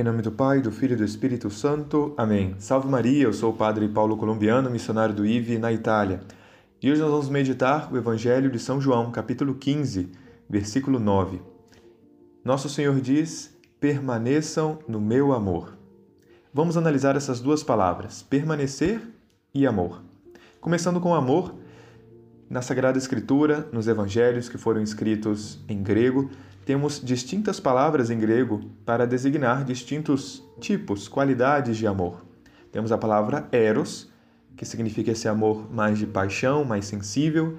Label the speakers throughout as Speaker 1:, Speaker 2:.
Speaker 1: Em nome do Pai, do Filho e do Espírito Santo. Amém. Salve Maria, eu sou o Padre Paulo Colombiano, missionário do IVE na Itália. E hoje nós vamos meditar o Evangelho de São João, capítulo 15, versículo 9. Nosso Senhor diz: permaneçam no meu amor. Vamos analisar essas duas palavras, permanecer e amor. Começando com amor, na Sagrada Escritura, nos evangelhos que foram escritos em grego, temos distintas palavras em grego para designar distintos tipos, qualidades de amor. Temos a palavra eros, que significa esse amor mais de paixão, mais sensível,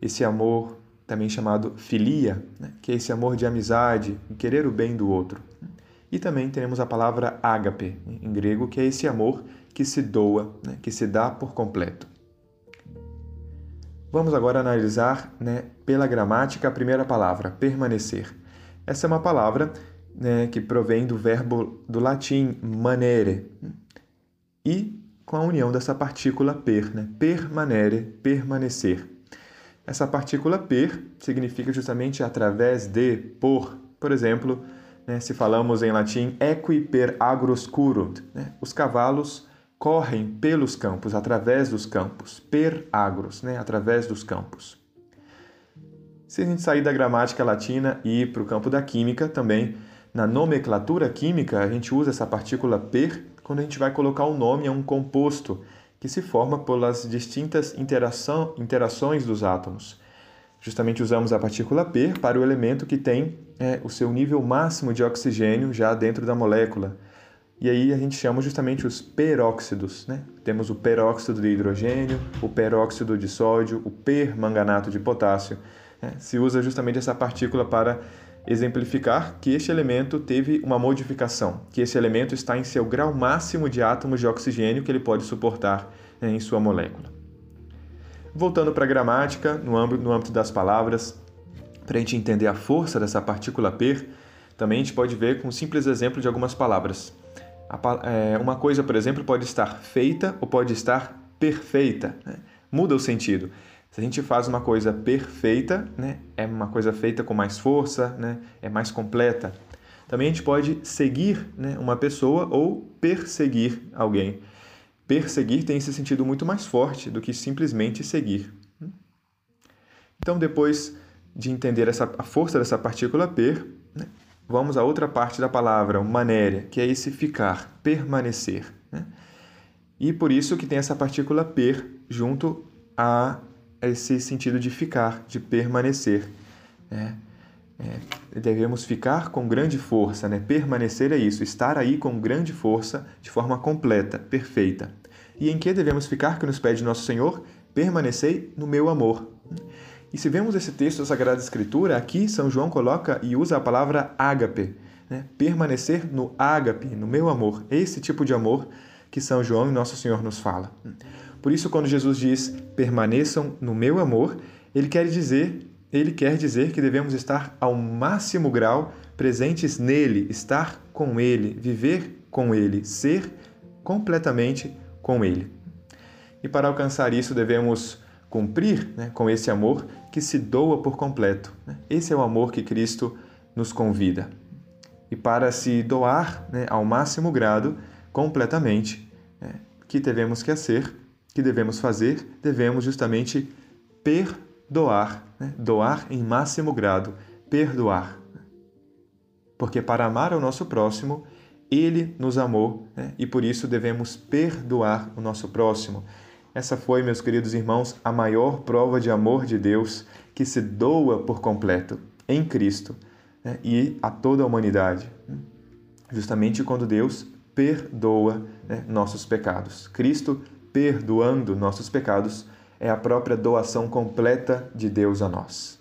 Speaker 1: esse amor também chamado filia, né? que é esse amor de amizade, querer o bem do outro. E também temos a palavra ágape, em grego, que é esse amor que se doa, né? que se dá por completo. Vamos agora analisar né, pela gramática a primeira palavra, permanecer. Essa é uma palavra né, que provém do verbo do latim manere e com a união dessa partícula per, né, permanere, permanecer. Essa partícula per significa justamente através de, por. Por exemplo, né, se falamos em latim equi per agros curunt, né, os cavalos correm pelos campos, através dos campos, per agros, né, através dos campos. Se a gente sair da gramática latina e ir para o campo da química, também na nomenclatura química a gente usa essa partícula per quando a gente vai colocar o um nome a um composto que se forma pelas distintas interação, interações dos átomos. Justamente usamos a partícula per para o elemento que tem é, o seu nível máximo de oxigênio já dentro da molécula e aí a gente chama justamente os peróxidos, né? Temos o peróxido de hidrogênio, o peróxido de sódio, o permanganato de potássio. Né? Se usa justamente essa partícula para exemplificar que este elemento teve uma modificação, que esse elemento está em seu grau máximo de átomos de oxigênio que ele pode suportar né, em sua molécula. Voltando para a gramática, no âmbito, no âmbito das palavras, para a gente entender a força dessa partícula per, também a gente pode ver com um simples exemplo de algumas palavras. É, uma coisa, por exemplo, pode estar feita ou pode estar perfeita. Né? Muda o sentido. Se a gente faz uma coisa perfeita, né, é uma coisa feita com mais força, né, é mais completa. Também a gente pode seguir né, uma pessoa ou perseguir alguém. Perseguir tem esse sentido muito mais forte do que simplesmente seguir. Então, depois de entender essa, a força dessa partícula per, né, vamos à outra parte da palavra, manéria, que é esse ficar, permanecer. Né? E por isso que tem essa partícula per junto a esse sentido de ficar, de permanecer. Né? É, devemos ficar com grande força, né? permanecer é isso, estar aí com grande força, de forma completa, perfeita. E em que devemos ficar, que nos pede nosso Senhor? Permanecei no meu amor. E se vemos esse texto da Sagrada Escritura, aqui São João coloca e usa a palavra ágape, né? permanecer no ágape, no meu amor, esse tipo de amor que São João e Nosso Senhor nos fala. Por isso, quando Jesus diz permaneçam no meu amor, ele quer dizer, ele quer dizer que devemos estar ao máximo grau presentes nele, estar com ele, viver com ele, ser completamente com ele. E para alcançar isso, devemos cumprir né, com esse amor que se doa por completo. Né? Esse é o amor que Cristo nos convida. E para se doar né, ao máximo grado, completamente, né, que devemos que ser, que devemos fazer, devemos justamente perdoar, né? doar em máximo grado, perdoar. Porque para amar o nosso próximo, ele nos amou né? e por isso devemos perdoar o nosso próximo. Essa foi, meus queridos irmãos, a maior prova de amor de Deus que se doa por completo em Cristo né, e a toda a humanidade. Justamente quando Deus perdoa né, nossos pecados. Cristo perdoando nossos pecados é a própria doação completa de Deus a nós.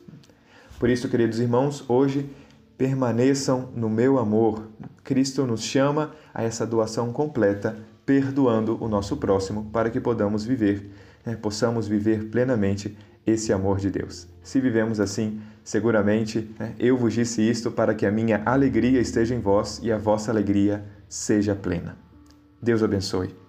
Speaker 1: Por isso, queridos irmãos, hoje permaneçam no meu amor. Cristo nos chama a essa doação completa perdoando o nosso próximo, para que podamos viver, né, possamos viver plenamente esse amor de Deus. Se vivemos assim, seguramente né, eu vos disse isto para que a minha alegria esteja em vós e a vossa alegria seja plena. Deus abençoe.